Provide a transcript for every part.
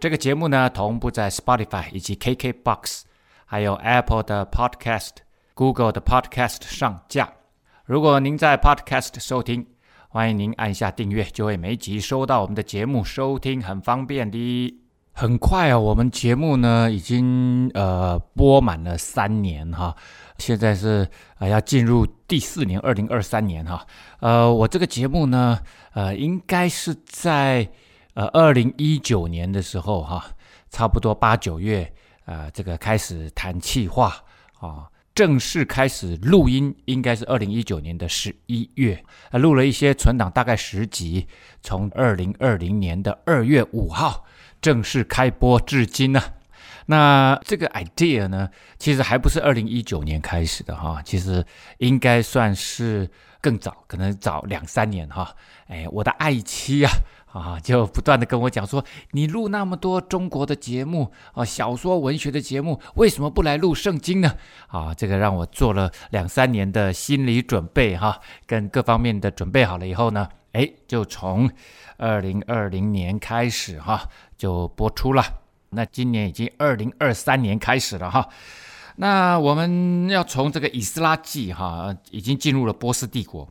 这个节目呢，同步在 Spotify 以及 KKBox，还有 Apple 的 Podcast、Google 的 Podcast 上架。如果您在 Podcast 收听，欢迎您按下订阅，就会每集收到我们的节目，收听很方便的。很快啊，我们节目呢已经呃播满了三年哈，现在是啊、呃、要进入第四年，二零二三年哈。呃，我这个节目呢，呃，应该是在。呃，二零一九年的时候，哈，差不多八九月，呃，这个开始谈气话啊，正式开始录音，应该是二零一九年的十一月，啊，录了一些存档，大概十集，从二零二零年的二月五号正式开播至今呢。那这个 idea 呢，其实还不是二零一九年开始的哈，其实应该算是更早，可能早两三年哈。哎，我的爱妻啊。啊，就不断的跟我讲说，你录那么多中国的节目啊，小说文学的节目，为什么不来录圣经呢？啊，这个让我做了两三年的心理准备哈、跟各方面的准备好了以后呢，哎，就从二零二零年开始哈、就播出了。那今年已经二零二三年开始了哈、那我们要从这个以斯拉记哈、已经进入了波斯帝国，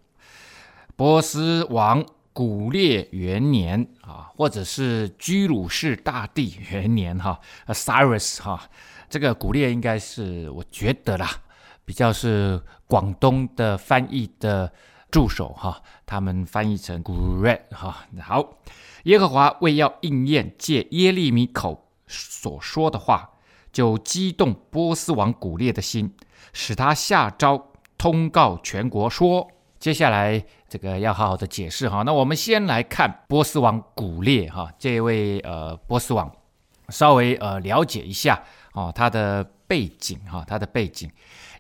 波斯王。古列元年啊，或者是居鲁士大帝元年哈啊，Cyrus 哈，这个古列应该是我觉得啦，比较是广东的翻译的助手哈，他们翻译成古列哈。好，耶和华为要应验借耶利米口所说的话，就激动波斯王古列的心，使他下诏通告全国说。接下来这个要好好的解释哈，那我们先来看波斯王古列哈，这位呃波斯王，稍微呃了解一下哦他的背景哈，他的背景，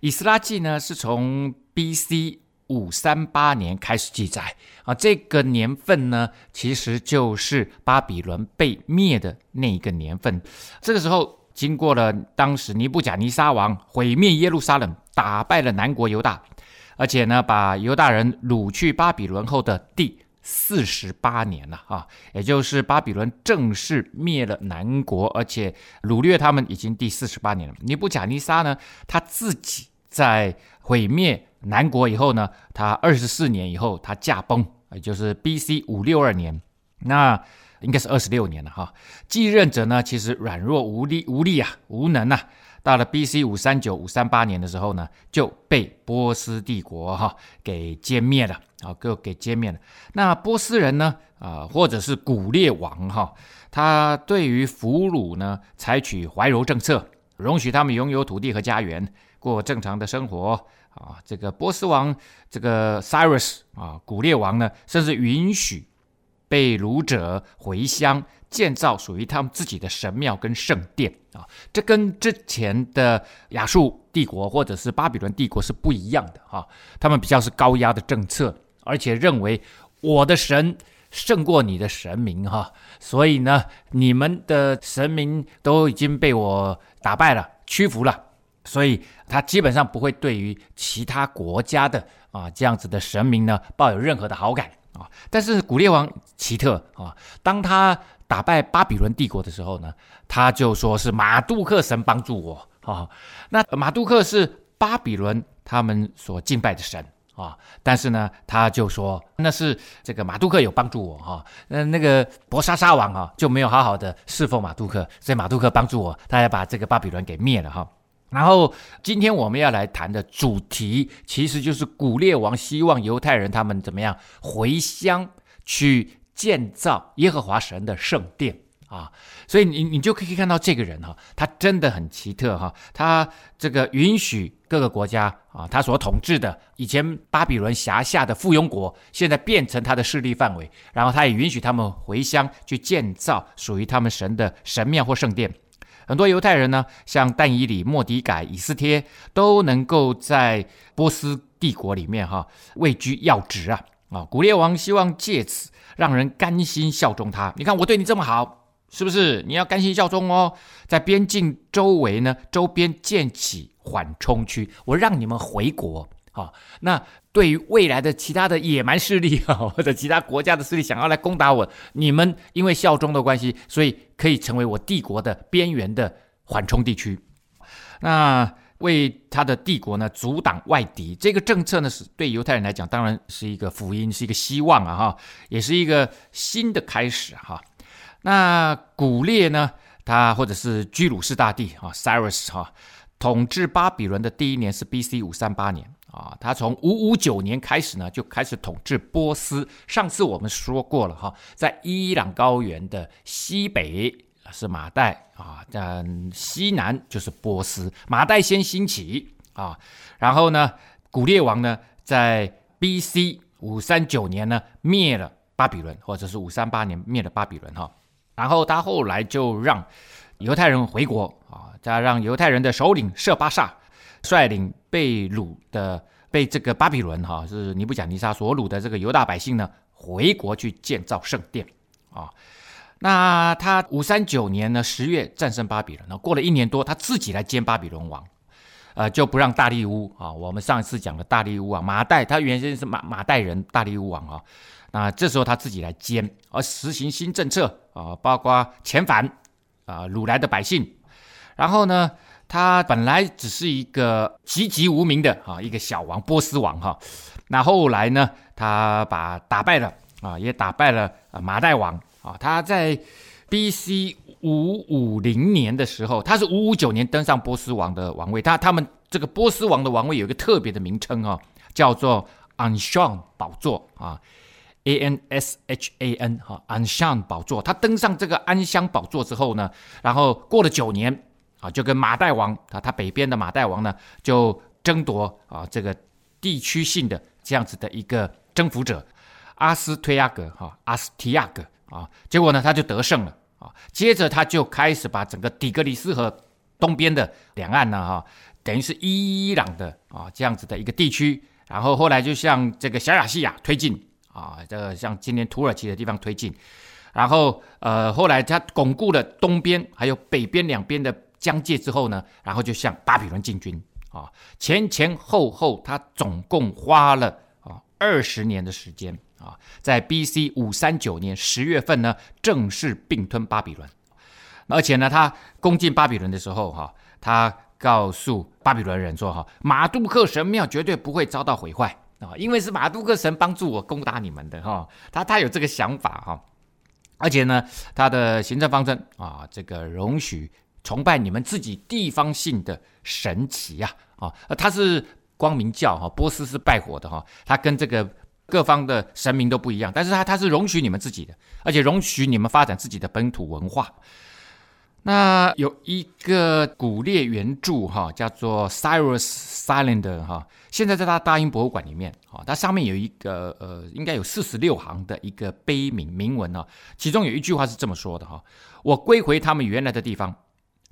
以斯拉记呢是从 B.C. 五三八年开始记载啊，这个年份呢其实就是巴比伦被灭的那一个年份，这个时候经过了当时尼布甲尼撒王毁灭耶路撒冷，打败了南国犹大。而且呢，把犹大人掳去巴比伦后的第四十八年了啊，也就是巴比伦正式灭了南国，而且掳掠他们已经第四十八年了。尼布甲尼撒呢，他自己在毁灭南国以后呢，他二十四年以后他驾崩，也就是 B.C. 五六二年，那应该是二十六年了哈。继任者呢，其实软弱无力，无力啊，无能啊。到了 B.C. 五三九五三八年的时候呢，就被波斯帝国哈给歼灭了啊，给给歼灭了。那波斯人呢啊，或者是古列王哈，他对于俘虏呢采取怀柔政策，容许他们拥有土地和家园，过正常的生活啊。这个波斯王这个 Cyrus 啊，古列王呢，甚至允许被掳者回乡。建造属于他们自己的神庙跟圣殿啊，这跟之前的亚述帝国或者是巴比伦帝国是不一样的哈。他们比较是高压的政策，而且认为我的神胜过你的神明哈，所以呢，你们的神明都已经被我打败了、屈服了，所以他基本上不会对于其他国家的啊这样子的神明呢抱有任何的好感啊。但是古列王奇特啊，当他打败巴比伦帝国的时候呢，他就说是马杜克神帮助我啊。那马杜克是巴比伦他们所敬拜的神啊，但是呢，他就说那是这个马杜克有帮助我哈。那那个伯沙撒王啊就没有好好的侍奉马杜克，所以马杜克帮助我，他要把这个巴比伦给灭了哈。然后今天我们要来谈的主题，其实就是古列王希望犹太人他们怎么样回乡去。建造耶和华神的圣殿啊，所以你你就可以看到这个人哈，他真的很奇特哈，他这个允许各个国家啊，他所统治的以前巴比伦辖下的附庸国，现在变成他的势力范围，然后他也允许他们回乡去建造属于他们神的神庙或圣殿，很多犹太人呢，像但以理、末底改、以斯帖，都能够在波斯帝国里面哈位居要职啊啊！古列王希望借此让人甘心效忠他。你看我对你这么好，是不是？你要甘心效忠哦。在边境周围呢，周边建起缓冲区，我让你们回国啊。那对于未来的其他的野蛮势力啊，或者其他国家的势力想要来攻打我，你们因为效忠的关系，所以可以成为我帝国的边缘的缓冲地区。那为他的帝国呢阻挡外敌，这个政策呢是对犹太人来讲，当然是一个福音，是一个希望啊哈，也是一个新的开始哈。那古列呢，他或者是居鲁士大帝啊，Cyrus 哈，统治巴比伦的第一年是 B.C. 五三八年。啊，他从五五九年开始呢，就开始统治波斯。上次我们说过了哈，在伊朗高原的西北是马代啊，但西南就是波斯。马代先兴起啊，然后呢，古列王呢，在 B.C. 五三九年呢灭了巴比伦，或者是五三八年灭了巴比伦哈。然后他后来就让犹太人回国啊，再让犹太人的首领设巴萨。率领被掳的、被这个巴比伦哈是尼布甲尼撒所掳的这个犹大百姓呢，回国去建造圣殿啊。那他五三九年呢十月战胜巴比伦，那过了一年多，他自己来兼巴比伦王，呃，就不让大利乌啊。我们上一次讲的大利乌啊，马代他原先是马马代人，大利乌王啊。那这时候他自己来兼，而实行新政策啊，包括遣返啊掳来的百姓，然后呢。他本来只是一个籍籍无名的啊，一个小王，波斯王哈。那后来呢，他把打败了啊，也打败了啊马代王啊。他在 B.C. 五五零年的时候，他是五五九年登上波斯王的王位。他他们这个波斯王的王位有一个特别的名称啊，叫做 Anshan 宝座啊，A-N-S-H-A-N 哈，Anshan 宝座。他登上这个安乡宝座之后呢，然后过了九年。就跟马代王啊，他北边的马代王呢，就争夺啊这个地区性的这样子的一个征服者阿斯推亚格哈，阿斯提亚格啊，结果呢他就得胜了啊，接着他就开始把整个底格里斯河东边的两岸呢哈，等于是伊朗的啊这样子的一个地区，然后后来就向这个小亚细亚推进啊，这个像今天土耳其的地方推进，然后呃后来他巩固了东边还有北边两边的。疆界之后呢，然后就向巴比伦进军啊，前前后后他总共花了啊二十年的时间啊，在 B.C. 五三九年十月份呢，正式并吞巴比伦，而且呢，他攻进巴比伦的时候哈，他告诉巴比伦人说哈，马杜克神庙绝对不会遭到毁坏啊，因为是马杜克神帮助我攻打你们的哈，他他有这个想法哈，而且呢，他的行政方针啊，这个容许。崇拜你们自己地方性的神祇呀，啊，啊，他是光明教哈，波斯是拜火的哈，他跟这个各方的神明都不一样，但是他他是容许你们自己的，而且容许你们发展自己的本土文化。那有一个古列原著哈，叫做 Cyrus Cylinder 哈，现在在他大英博物馆里面啊，它上面有一个呃，应该有四十六行的一个碑铭铭文啊，其中有一句话是这么说的哈：我归回他们原来的地方。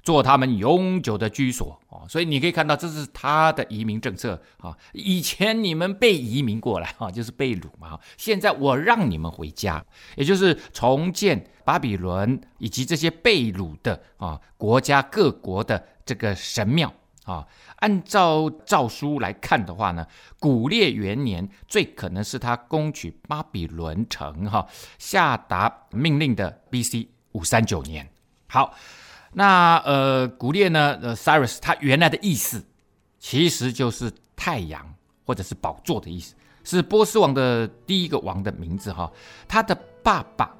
做他们永久的居所啊，所以你可以看到，这是他的移民政策啊。以前你们被移民过来啊，就是被掳嘛。现在我让你们回家，也就是重建巴比伦以及这些被掳的啊国家各国的这个神庙啊。按照诏书来看的话呢，古列元年最可能是他攻取巴比伦城哈，下达命令的 B.C. 五三九年。好。那呃，古列呢？呃，Cyrus 他原来的意思其实就是太阳或者是宝座的意思，是波斯王的第一个王的名字哈。他的爸爸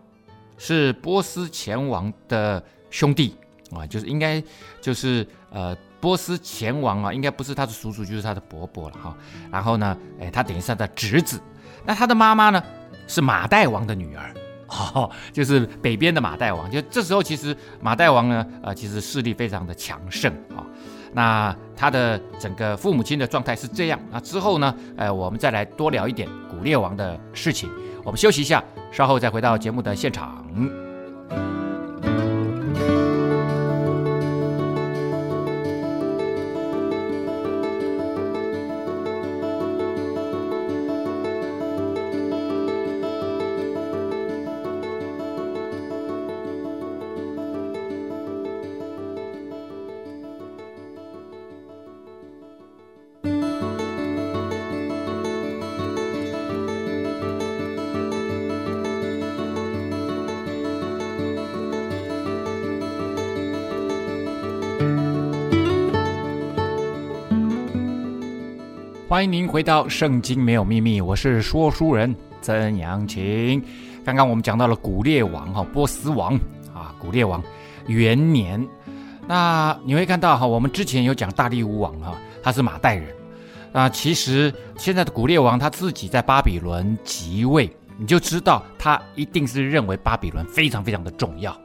是波斯前王的兄弟啊，就是应该就是呃波斯前王啊，应该不是他的叔叔，就是他的伯伯了哈。然后呢，哎，他等于是他的侄子。那他的妈妈呢，是马代王的女儿。哦，就是北边的马代王，就这时候其实马代王呢，呃，其实势力非常的强盛啊、那他的整个父母亲的状态是这样。那之后呢，呃，我们再来多聊一点古列王的事情。我们休息一下，稍后再回到节目的现场。欢迎您回到《圣经没有秘密》，我是说书人曾阳晴。刚刚我们讲到了古列王哈，波斯王啊，古列王元年。那你会看到哈，我们之前有讲大利乌王哈，他是马代人。那其实现在的古列王他自己在巴比伦即位，你就知道他一定是认为巴比伦非常非常的重要。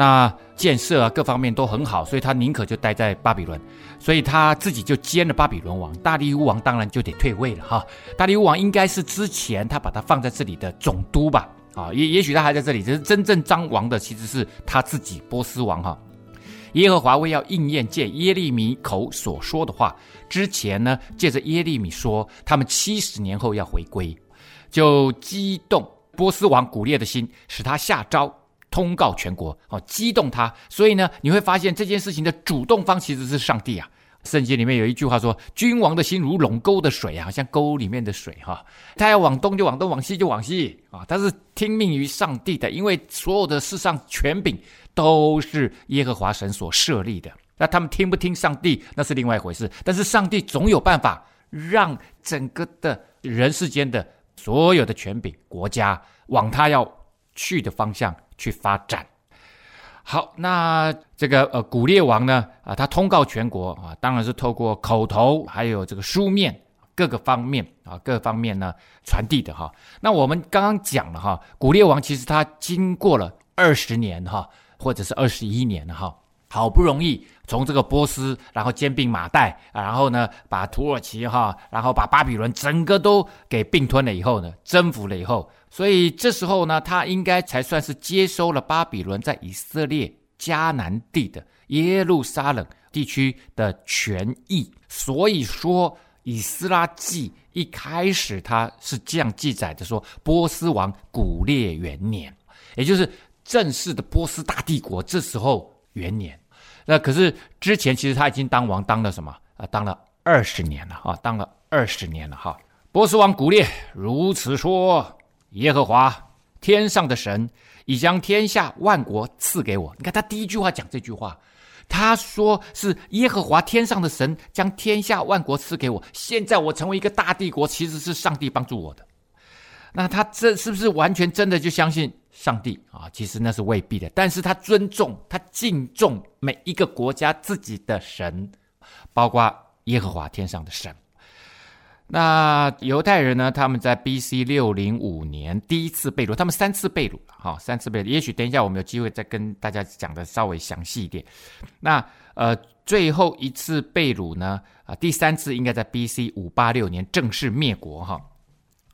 那建设啊，各方面都很好，所以他宁可就待在巴比伦，所以他自己就兼了巴比伦王。大利乌王当然就得退位了哈。大利乌王应该是之前他把他放在这里的总督吧？啊，也也许他还在这里，只是真正张王的其实是他自己波斯王哈。耶和华为要应验借耶利米口所说的话，之前呢借着耶利米说他们七十年后要回归，就激动波斯王古列的心，使他下诏。通告全国，哦，激动他，所以呢，你会发现这件事情的主动方其实是上帝啊。圣经里面有一句话说：“君王的心如龙沟的水啊，好像沟里面的水哈，他要往东就往东，往西就往西啊，他是听命于上帝的，因为所有的世上权柄都是耶和华神所设立的。那他们听不听上帝，那是另外一回事。但是上帝总有办法让整个的人世间的所有的权柄国家往他要去的方向。”去发展，好，那这个呃古列王呢啊，他通告全国啊，当然是透过口头，还有这个书面各个方面啊，各方面呢传递的哈。那我们刚刚讲了哈，古列王其实他经过了二十年哈，或者是二十一年哈，好不容易从这个波斯，然后兼并马代，然后呢把土耳其哈，然后把巴比伦整个都给并吞了以后呢，征服了以后。所以这时候呢，他应该才算是接收了巴比伦在以色列迦南地的耶路撒冷地区的权益。所以说，《以斯拉记》一开始他是这样记载的：说波斯王古列元年，也就是正式的波斯大帝国这时候元年。那可是之前其实他已经当王当了什么啊？当了二十年了啊！当了二十年了哈。波斯王古列如此说。耶和华天上的神已将天下万国赐给我。你看他第一句话讲这句话，他说是耶和华天上的神将天下万国赐给我。现在我成为一个大帝国，其实是上帝帮助我的。那他这是不是完全真的就相信上帝啊？其实那是未必的。但是他尊重他敬重每一个国家自己的神，包括耶和华天上的神。那犹太人呢？他们在 B.C. 六零五年第一次被掳，他们三次被掳了，哈，三次被掳。也许等一下我们有机会再跟大家讲的稍微详细一点。那呃，最后一次被掳呢？啊，第三次应该在 B.C. 五八六年正式灭国，哈。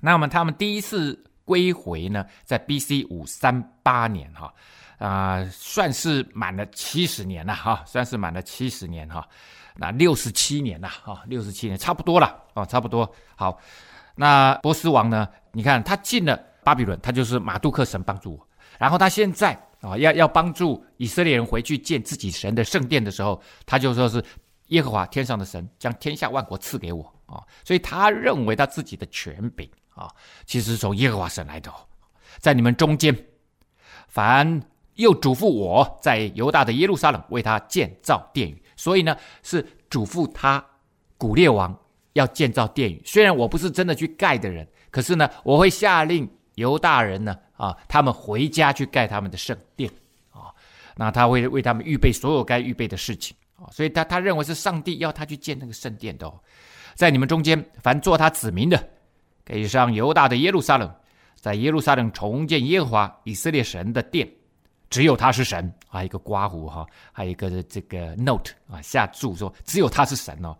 那么他们第一次归回呢，在 B.C. 五三八年，哈，啊，算是满了七十年了，哈，算是满了七十年，哈。那六十七年了哈，六十七年差不多了，啊，差不多。好，那波斯王呢？你看他进了巴比伦，他就是马杜克神帮助我。然后他现在啊，要要帮助以色列人回去建自己神的圣殿的时候，他就说是耶和华天上的神将天下万国赐给我啊。所以他认为他自己的权柄啊，其实是从耶和华神来的，在你们中间，凡又嘱咐我在犹大的耶路撒冷为他建造殿宇。所以呢，是嘱咐他古列王要建造殿宇。虽然我不是真的去盖的人，可是呢，我会下令犹大人呢，啊，他们回家去盖他们的圣殿，啊，那他会为他们预备所有该预备的事情，啊，所以他他认为是上帝要他去建那个圣殿的哦，在你们中间，凡做他子民的，可以上犹大的耶路撒冷，在耶路撒冷重建耶和华以色列神的殿。只有他是神，还有一个刮胡哈，还有一个这个 note 啊，下注说只有他是神哦。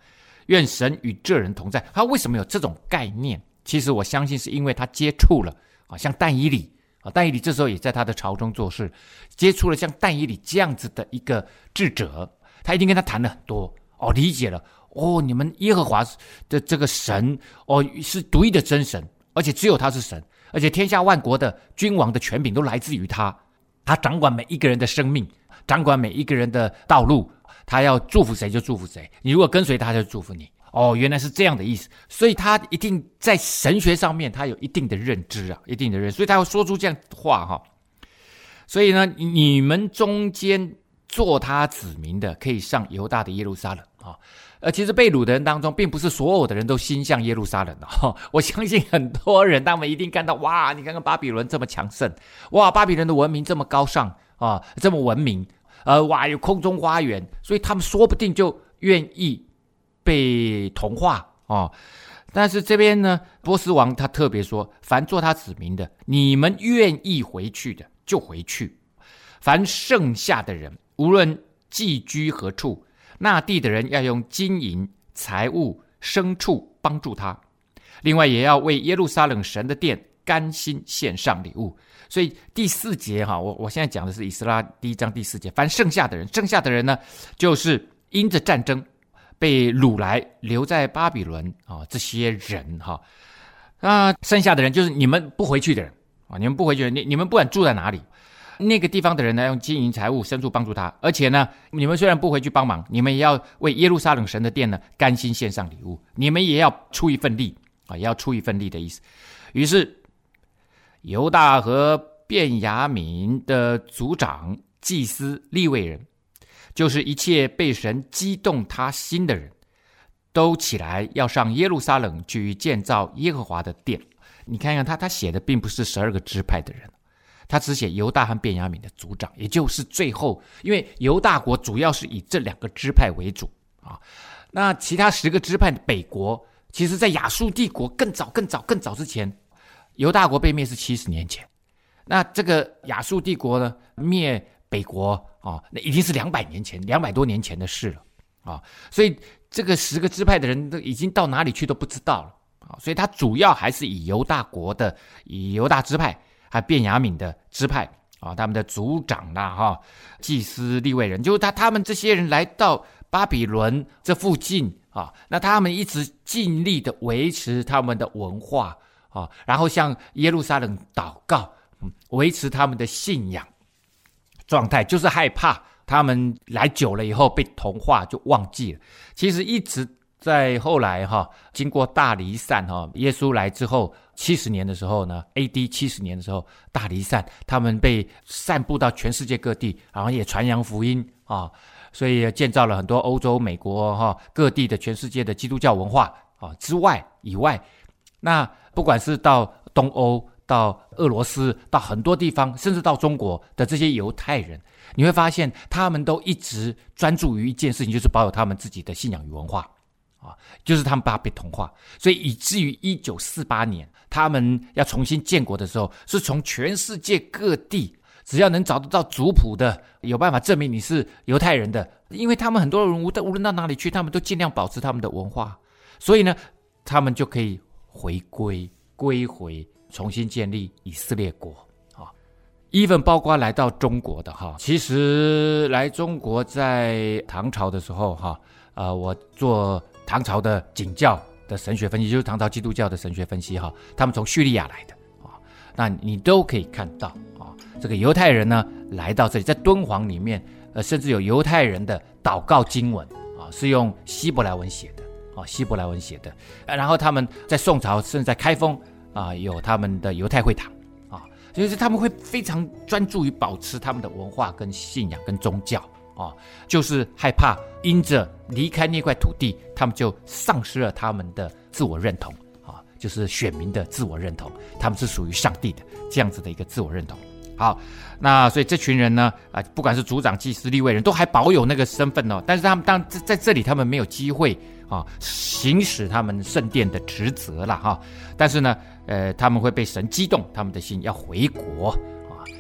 愿神与这人同在。他为什么有这种概念？其实我相信是因为他接触了啊，像但以理啊，但以理这时候也在他的朝中做事，接触了像但以理这样子的一个智者，他一定跟他谈了很多哦，理解了哦，你们耶和华的这个神哦是独一的真神，而且只有他是神，而且天下万国的君王的权柄都来自于他。他掌管每一个人的生命，掌管每一个人的道路。他要祝福谁就祝福谁。你如果跟随他，就祝福你。哦，原来是这样的意思。所以他一定在神学上面，他有一定的认知啊，一定的认知。所以他要说出这样的话哈。所以呢，你们中间做他子民的可以上犹大的耶路撒冷啊。呃，其实被掳的人当中，并不是所有的人都心向耶路撒冷的哈。我相信很多人，他们一定看到哇，你看看巴比伦这么强盛，哇，巴比伦的文明这么高尚啊，这么文明，呃，哇，有空中花园，所以他们说不定就愿意被同化啊。但是这边呢，波斯王他特别说，凡做他子民的，你们愿意回去的就回去，凡剩下的人，无论寄居何处。那地的人要用金银财物牲畜帮助他，另外也要为耶路撒冷神的殿甘心献上礼物。所以第四节哈，我我现在讲的是以斯拉第一章第四节。凡剩下的人，剩下的人呢，就是因着战争被掳来留在巴比伦啊，这些人哈，那剩下的人就是你们不回去的人啊，你们不回去，你你们不管住在哪里。那个地方的人呢，用金银财物牲畜帮助他，而且呢，你们虽然不回去帮忙，你们也要为耶路撒冷神的殿呢甘心献上礼物，你们也要出一份力啊，也要出一份力的意思。于是，犹大和便雅悯的族长、祭司、利未人，就是一切被神激动他心的人，都起来要上耶路撒冷去建造耶和华的殿。你看看他，他写的并不是十二个支派的人。他只写犹大和便雅悯的族长，也就是最后，因为犹大国主要是以这两个支派为主啊。那其他十个支派北国，其实在亚述帝国更早、更早、更早之前，犹大国被灭是七十年前。那这个亚述帝国呢，灭北国啊，那已经是两百年前、两百多年前的事了啊。所以这个十个支派的人都已经到哪里去都不知道了啊。所以他主要还是以犹大国的，以犹大支派。还便雅悯的支派啊，他们的族长啦，哈，祭司、立位人，就是他他们这些人来到巴比伦这附近啊，那他们一直尽力的维持他们的文化啊，然后向耶路撒冷祷告，维持他们的信仰状态，就是害怕他们来久了以后被同化就忘记了。其实一直在后来哈，经过大离散哈，耶稣来之后。七十年的时候呢，A.D. 七十年的时候大离散，他们被散布到全世界各地，然后也传扬福音啊，所以建造了很多欧洲、美国哈各地的全世界的基督教文化啊之外以外，那不管是到东欧、到俄罗斯、到很多地方，甚至到中国的这些犹太人，你会发现他们都一直专注于一件事情，就是保有他们自己的信仰与文化。啊，就是他们怕被同化，所以以至于一九四八年他们要重新建国的时候，是从全世界各地，只要能找得到族谱的，有办法证明你是犹太人的，因为他们很多人无无论到哪里去，他们都尽量保持他们的文化，所以呢，他们就可以回归归回，重新建立以色列国啊。even 包括来到中国的哈，其实来中国在唐朝的时候哈，呃，我做。唐朝的景教的神学分析，就是唐朝基督教的神学分析哈，他们从叙利亚来的啊，那你都可以看到啊，这个犹太人呢来到这里，在敦煌里面，呃，甚至有犹太人的祷告经文啊，是用希伯来文写的啊，希伯来文写的，然后他们在宋朝甚至在开封啊，有他们的犹太会堂啊，就是他们会非常专注于保持他们的文化跟信仰跟宗教。啊，就是害怕因着离开那块土地，他们就丧失了他们的自我认同啊，就是选民的自我认同，他们是属于上帝的这样子的一个自我认同。好，那所以这群人呢，啊，不管是族长、祭司、立位人都还保有那个身份哦，但是他们当在在这里，他们没有机会啊行使他们圣殿的职责了哈。但是呢，呃，他们会被神激动，他们的心要回国。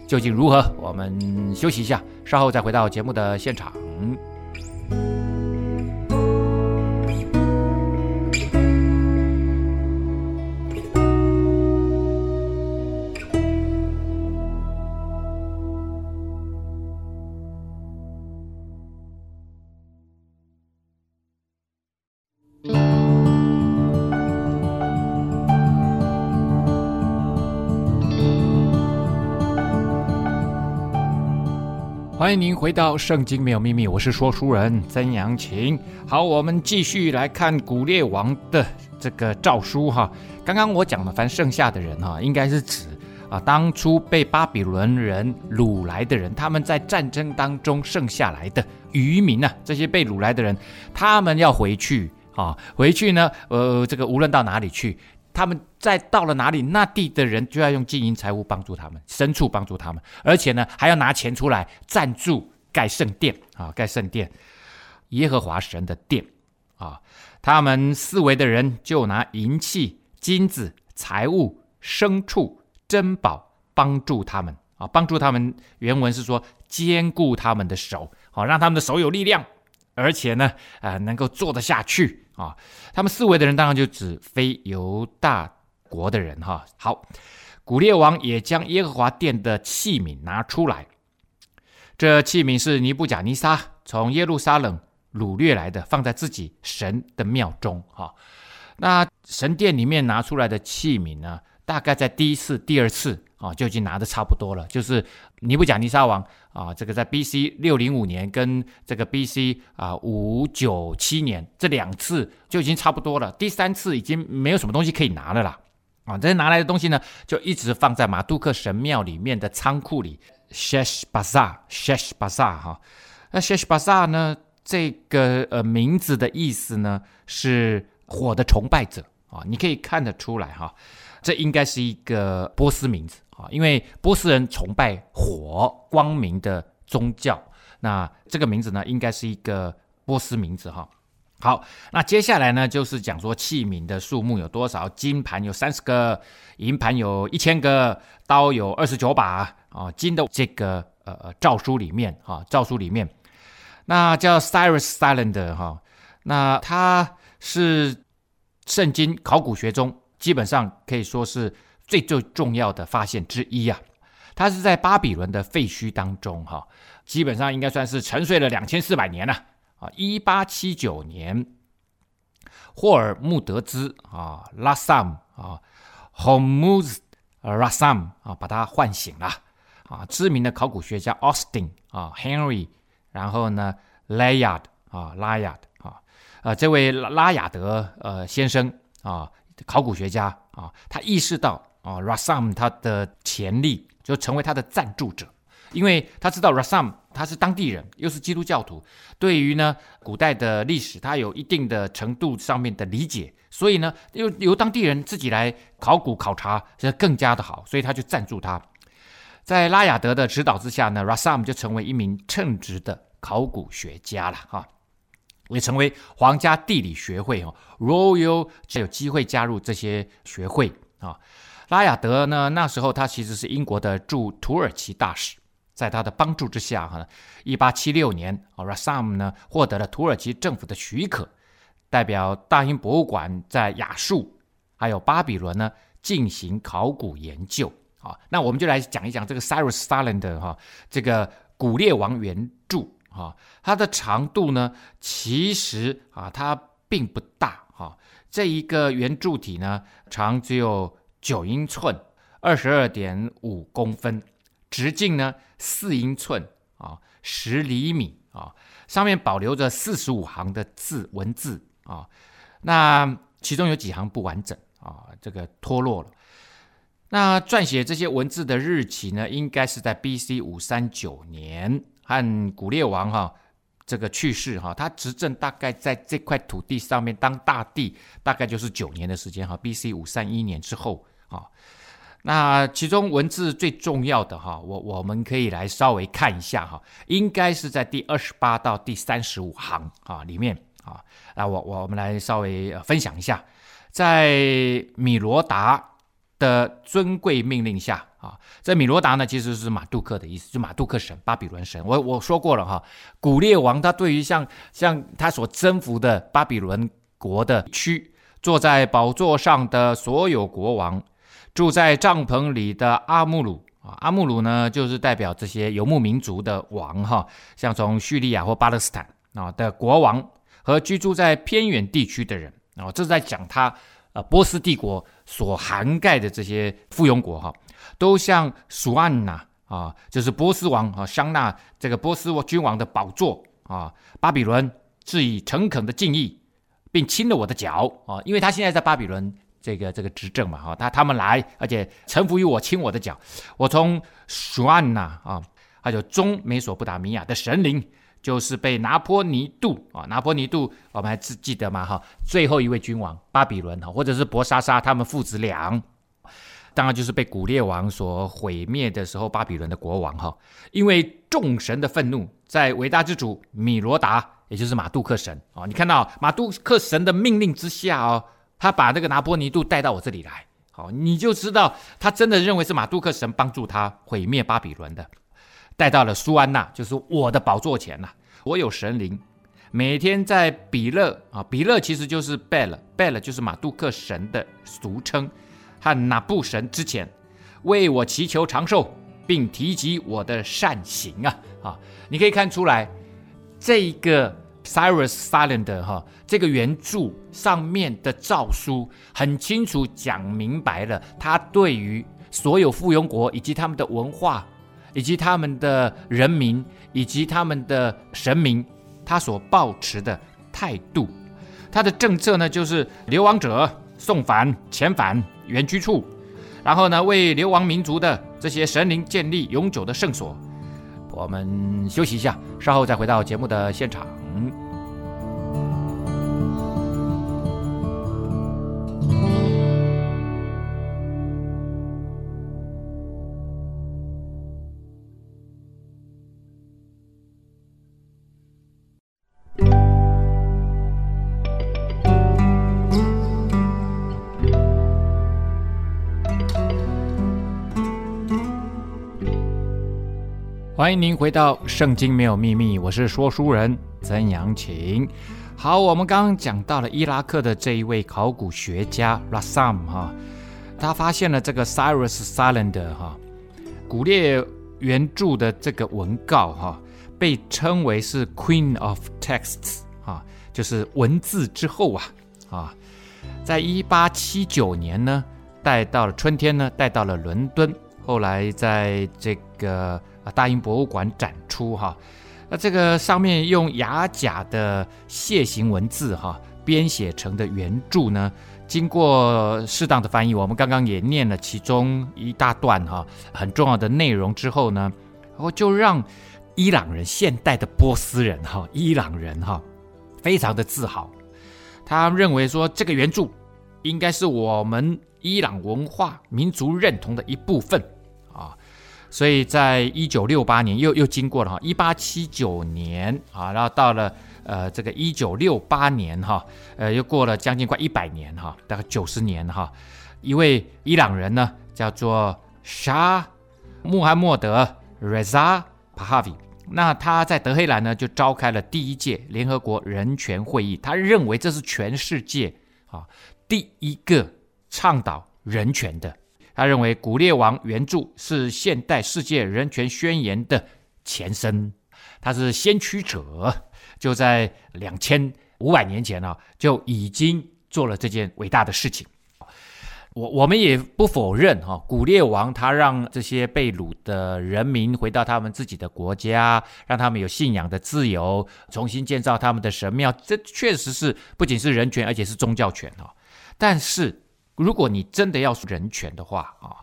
究竟如何？我们休息一下，稍后再回到节目的现场。欢迎您回到《圣经没有秘密》，我是说书人曾阳晴。好，我们继续来看古列王的这个诏书哈。刚刚我讲的，凡剩下的人哈，应该是指啊，当初被巴比伦人掳来的人，他们在战争当中剩下来的渔民呢、啊，这些被掳来的人，他们要回去啊，回去呢，呃，这个无论到哪里去，他们在到了哪里，那地的人就要用金银财物帮助他们，牲畜帮助他们，而且呢，还要拿钱出来赞助盖圣殿啊，盖圣殿，耶和华神的殿啊，他们四围的人就拿银器、金子、财物、牲畜。珍宝帮助他们啊，帮助他们。原文是说坚固他们的手，好让他们的手有力量，而且呢，呃，能够做得下去啊。他们四围的人当然就指非犹大国的人哈。好，古列王也将耶和华殿的器皿拿出来，这器皿是尼布甲尼撒从耶路撒冷掳掠来的，放在自己神的庙中哈。那神殿里面拿出来的器皿呢？大概在第一次、第二次啊，就已经拿的差不多了。就是尼布甲尼撒王啊，这个在 B.C. 六零五年跟这个 B.C. 啊五九七年这两次就已经差不多了。第三次已经没有什么东西可以拿了啦。啊，这些拿来的东西呢，就一直放在马杜克神庙里面的仓库里。Shesh Baza，Shesh Baza 哈。那 Shesh Baza 呢，这个呃名字的意思呢是火的崇拜者啊，你可以看得出来哈。这应该是一个波斯名字啊，因为波斯人崇拜火光明的宗教。那这个名字呢，应该是一个波斯名字哈。好，那接下来呢，就是讲说器皿的数目有多少？金盘有三十个，银盘有一千个，刀有二十九把啊。金的这个呃呃诏书里面哈，诏书里面，那叫 Cyrus Cylinder 哈，那它是圣经考古学中。基本上可以说是最最重要的发现之一啊，它是在巴比伦的废墟当中哈，基本上应该算是沉睡了两千四百年了啊。一八七九年，霍尔穆德兹啊拉萨姆啊，Hormuz Rassam 啊，把他唤醒了啊。知名的考古学家 Austin 啊，Henry，然后呢，Layard 啊，拉亚德啊，呃，这位拉拉亚德呃先生啊。考古学家啊，他意识到啊，Rassam 他的潜力，就成为他的赞助者，因为他知道 Rassam 他是当地人，又是基督教徒，对于呢古代的历史，他有一定的程度上面的理解，所以呢，由由当地人自己来考古考察，这更加的好，所以他就赞助他。在拉雅德的指导之下呢，Rassam 就成为一名称职的考古学家了哈。也成为皇家地理学会哦，Royal 才有机会加入这些学会啊。拉亚德呢，那时候他其实是英国的驻土耳其大使，在他的帮助之下哈，一八七六年啊，Rassam 呢获得了土耳其政府的许可，代表大英博物馆在亚述还有巴比伦呢进行考古研究啊。那我们就来讲一讲这个 Cyrus Cylinder 哈，这个古列王原著。啊，它的长度呢，其实啊，它并不大哈。这一个圆柱体呢，长只有九英寸，二十二点五公分，直径呢四英寸啊，十厘米啊。上面保留着四十五行的字文字啊，那其中有几行不完整啊，这个脱落了。那撰写这些文字的日期呢，应该是在 B.C. 五三九年。和古列王哈这个去世哈，他执政大概在这块土地上面当大帝，大概就是九年的时间哈，B.C. 五三一年之后啊。那其中文字最重要的哈，我我们可以来稍微看一下哈，应该是在第二十八到第三十五行啊里面啊。那我我们来稍微分享一下，在米罗达的尊贵命令下。啊，这米罗达呢，其实是马杜克的意思，就马杜克神，巴比伦神。我我说过了哈，古列王他对于像像他所征服的巴比伦国的区，坐在宝座上的所有国王，住在帐篷里的阿穆鲁啊，阿穆鲁呢就是代表这些游牧民族的王哈，像从叙利亚或巴勒斯坦啊的国王和居住在偏远地区的人啊，这是在讲他呃波斯帝国所涵盖的这些附庸国哈。都向苏安呐啊，就是波斯王啊，香纳这个波斯君王的宝座啊，巴比伦致以诚恳的敬意，并亲了我的脚啊，因为他现在在巴比伦这个这个执政嘛，哈，他他们来，而且臣服于我，亲我的脚。我从苏安娜啊，还有中美索不达米亚的神灵，就是被拿破尼度啊，拿破尼度，我们还记记得吗？哈，最后一位君王巴比伦哈，或者是博沙撒他们父子俩，当然就是被古列王所毁灭的时候，巴比伦的国王哈，因为众神的愤怒，在伟大之主米罗达，也就是马杜克神啊，你看到马杜克神的命令之下哦，他把那个拿波尼度带到我这里来，好，你就知道他真的认为是马杜克神帮助他毁灭巴比伦的。带到了苏安娜，就是我的宝座前呐。我有神灵，每天在比勒啊，比勒其实就是 Bel，Bel 就是马杜克神的俗称，和拿布神之前为我祈求长寿，并提及我的善行啊啊！你可以看出来，这一个 Cyrus Cylinder 哈，这个原著上面的诏书很清楚讲明白了，他对于所有附庸国以及他们的文化。以及他们的人民，以及他们的神明，他所抱持的态度，他的政策呢，就是流亡者送返、遣返原居处，然后呢，为流亡民族的这些神灵建立永久的圣所。我们休息一下，稍后再回到节目的现场。欢迎您回到《圣经没有秘密》，我是说书人曾阳晴。好，我们刚刚讲到了伊拉克的这一位考古学家 Rassam 哈，他发现了这个 Cyrus Cylinder 哈，古列原著的这个文告哈，被称为是 Queen of Texts 哈，就是文字之后啊啊，在一八七九年呢，带到了春天呢，带到了伦敦，后来在这个。啊，大英博物馆展出哈，那这个上面用雅甲的楔形文字哈编写成的原著呢，经过适当的翻译，我们刚刚也念了其中一大段哈很重要的内容之后呢，然后就让伊朗人现代的波斯人哈伊朗人哈非常的自豪，他认为说这个原著应该是我们伊朗文化民族认同的一部分。所以在一九六八年又又经过了哈，一八七九年啊，然后到了呃这个一九六八年哈，呃又过了将近快一百年哈，大概九十年哈，一位伊朗人呢叫做沙穆罕默德 Reza Pahavi，那他在德黑兰呢就召开了第一届联合国人权会议，他认为这是全世界啊第一个倡导人权的。他认为《古列王》原著是现代世界人权宣言的前身，他是先驱者，就在两千五百年前啊，就已经做了这件伟大的事情。我我们也不否认哈，《古列王》他让这些被掳的人民回到他们自己的国家，让他们有信仰的自由，重新建造他们的神庙，这确实是不仅是人权，而且是宗教权哈。但是。如果你真的要说人权的话啊，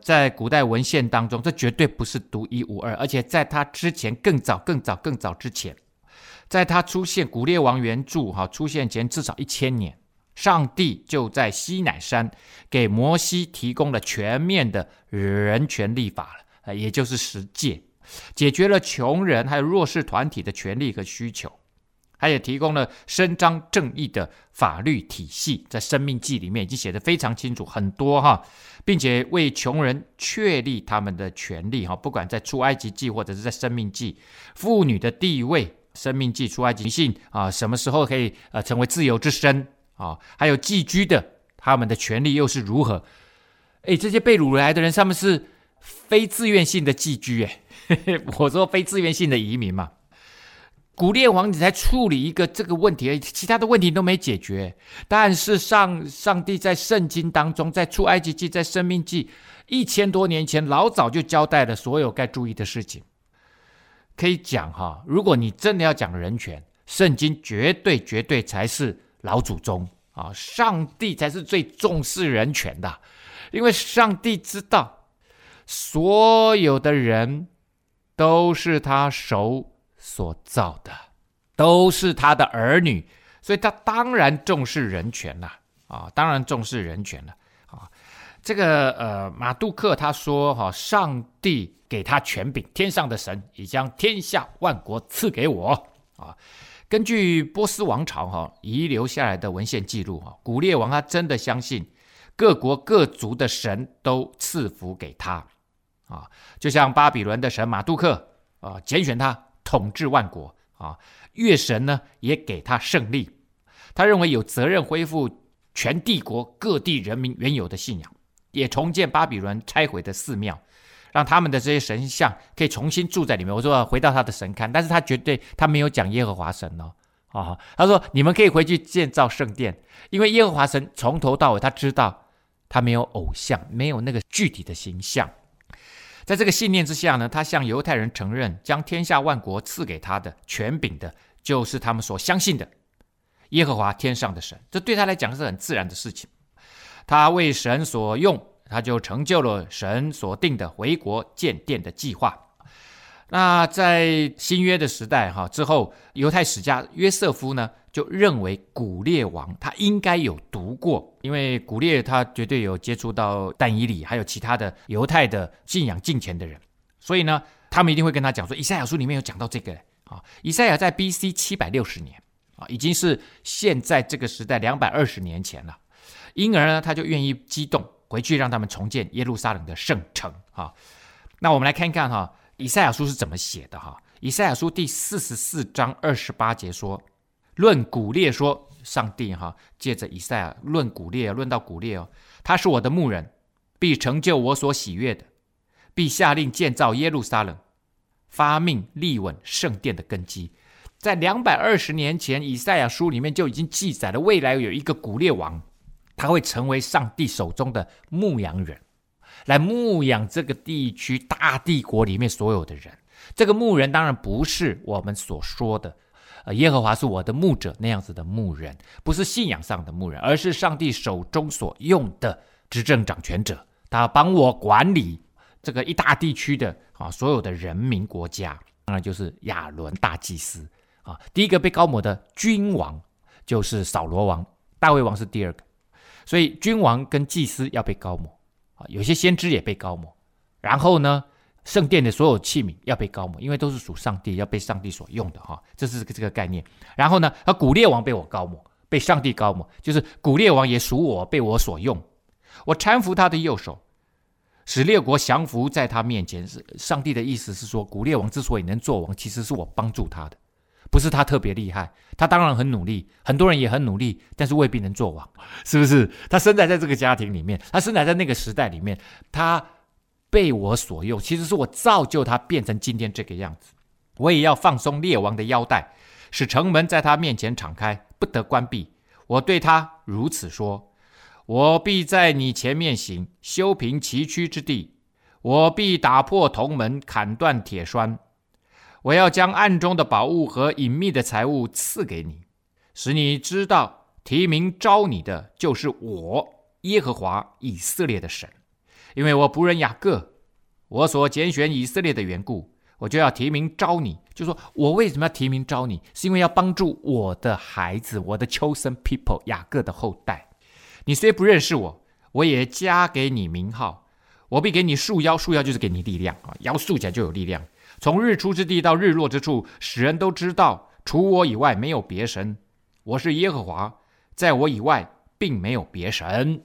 在古代文献当中，这绝对不是独一无二，而且在他之前更早、更早、更早之前，在他出现《古列王》原著哈出现前至少一千年，上帝就在西乃山给摩西提供了全面的人权立法了，也就是十诫，解决了穷人还有弱势团体的权利和需求。他也提供了伸张正义的法律体系，在《生命记》里面已经写得非常清楚很多哈，并且为穷人确立他们的权利哈，不管在出埃及记或者是在《生命记》，妇女的地位，《生命记》出埃及性啊，什么时候可以呃成为自由之身啊？还有寄居的他们的权利又是如何？诶，这些被掳来的人，他们是非自愿性的寄居，诶，我说非自愿性的移民嘛。古列王，你才处理一个这个问题，其他的问题都没解决。但是上上帝在圣经当中，在出埃及记，在生命记，一千多年前老早就交代了所有该注意的事情。可以讲哈，如果你真的要讲人权，圣经绝对绝对才是老祖宗啊，上帝才是最重视人权的，因为上帝知道所有的人都是他手所造的，都是他的儿女，所以他当然重视人权了啊，当然重视人权了啊。这个呃，马杜克他说哈，上帝给他权柄，天上的神已将天下万国赐给我啊。根据波斯王朝哈遗留下来的文献记录哈，古列王他真的相信各国各族的神都赐福给他啊，就像巴比伦的神马杜克啊，拣选他统治万国啊，月神呢也给他胜利，他认为有责任恢复全帝国各地人民原有的信仰。也重建巴比伦拆毁的寺庙，让他们的这些神像可以重新住在里面。我说回到他的神龛，但是他绝对他没有讲耶和华神哦，啊，他说你们可以回去建造圣殿，因为耶和华神从头到尾他知道他没有偶像，没有那个具体的形象。在这个信念之下呢，他向犹太人承认将天下万国赐给他的权柄的，就是他们所相信的耶和华天上的神。这对他来讲是很自然的事情。他为神所用，他就成就了神所定的回国建殿的计划。那在新约的时代哈之后，犹太史家约瑟夫呢就认为古列王他应该有读过，因为古列他绝对有接触到但以理，还有其他的犹太的信仰敬虔的人，所以呢，他们一定会跟他讲说，以赛亚书里面有讲到这个啊。以赛亚在 B.C. 七百六十年啊，已经是现在这个时代两百二十年前了。因而呢，他就愿意激动回去，让他们重建耶路撒冷的圣城。哈，那我们来看一看哈，以赛亚书是怎么写的哈？以赛亚书第四十四章二十八节说：“论古列说，上帝哈，借着以赛亚论古列，论到古列哦，他是我的牧人，必成就我所喜悦的，必下令建造耶路撒冷，发命立稳圣殿的根基。”在两百二十年前，以赛亚书里面就已经记载了未来有一个古列王。他会成为上帝手中的牧羊人，来牧养这个地区大帝国里面所有的人。这个牧人当然不是我们所说的，呃，耶和华是我的牧者那样子的牧人，不是信仰上的牧人，而是上帝手中所用的执政掌权者。他帮我管理这个一大地区的啊所有的人民国家，当然就是亚伦大祭司啊。第一个被高抹的君王就是扫罗王，大卫王是第二个。所以君王跟祭司要被高抹有些先知也被高抹。然后呢，圣殿的所有器皿要被高抹，因为都是属上帝，要被上帝所用的哈，这是这个概念。然后呢，啊，古列王被我高抹，被上帝高抹，就是古列王也属我，被我所用。我搀扶他的右手，使列国降服在他面前。是上帝的意思是说，古列王之所以能做王，其实是我帮助他的。不是他特别厉害，他当然很努力，很多人也很努力，但是未必能做王，是不是？他生在在这个家庭里面，他生在在那个时代里面，他被我所用，其实是我造就他变成今天这个样子。我也要放松列王的腰带，使城门在他面前敞开，不得关闭。我对他如此说：我必在你前面行，修平崎岖之地；我必打破铜门，砍断铁栓。我要将暗中的宝物和隐秘的财物赐给你，使你知道提名召你的就是我耶和华以色列的神。因为我仆人雅各，我所拣选以色列的缘故，我就要提名召你。就说我为什么要提名召你，是因为要帮助我的孩子，我的 chosen people 雅各的后代。你虽不认识我，我也加给你名号。我必给你束腰，束腰就是给你力量啊，腰束起来就有力量。从日出之地到日落之处，使人都知道，除我以外没有别神。我是耶和华，在我以外并没有别神。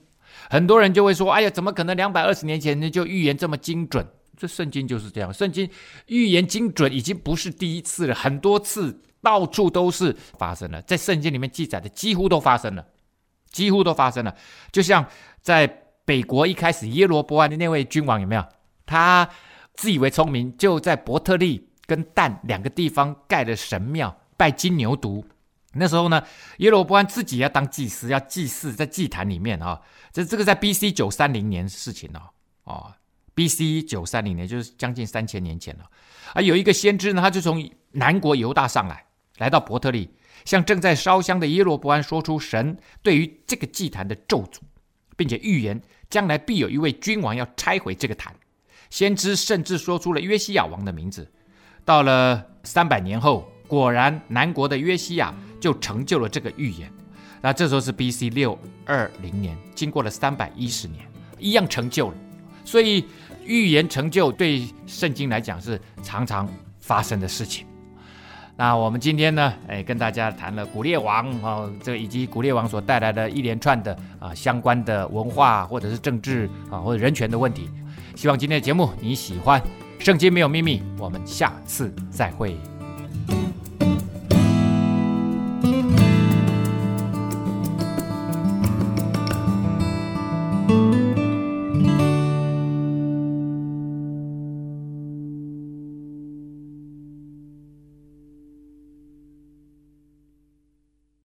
很多人就会说：“哎呀，怎么可能两百二十年前就预言这么精准？”这圣经就是这样，圣经预言精准已经不是第一次了，很多次到处都是发生了，在圣经里面记载的几乎都发生了，几乎都发生了。就像在北国一开始耶罗波安的那位君王有没有？他。自以为聪明，就在伯特利跟但两个地方盖了神庙，拜金牛犊。那时候呢，耶罗波安自己要当祭司，要祭祀在祭坛里面啊、哦。这这个在 B.C. 九三零年事情哦，哦，B.C. 九三零年就是将近三千年前了。啊，有一个先知呢，他就从南国犹大上来，来到伯特利，向正在烧香的耶罗波安说出神对于这个祭坛的咒诅，并且预言将来必有一位君王要拆毁这个坛。先知甚至说出了约西亚王的名字。到了三百年后，果然南国的约西亚就成就了这个预言。那这时候是 B.C. 六二零年，经过了三百一十年，一样成就了。所以预言成就对圣经来讲是常常发生的事情。那我们今天呢，哎，跟大家谈了古列王啊，这以及古列王所带来的一连串的啊相关的文化或者是政治啊或者人权的问题。希望今天的节目你喜欢。圣经没有秘密，我们下次再会。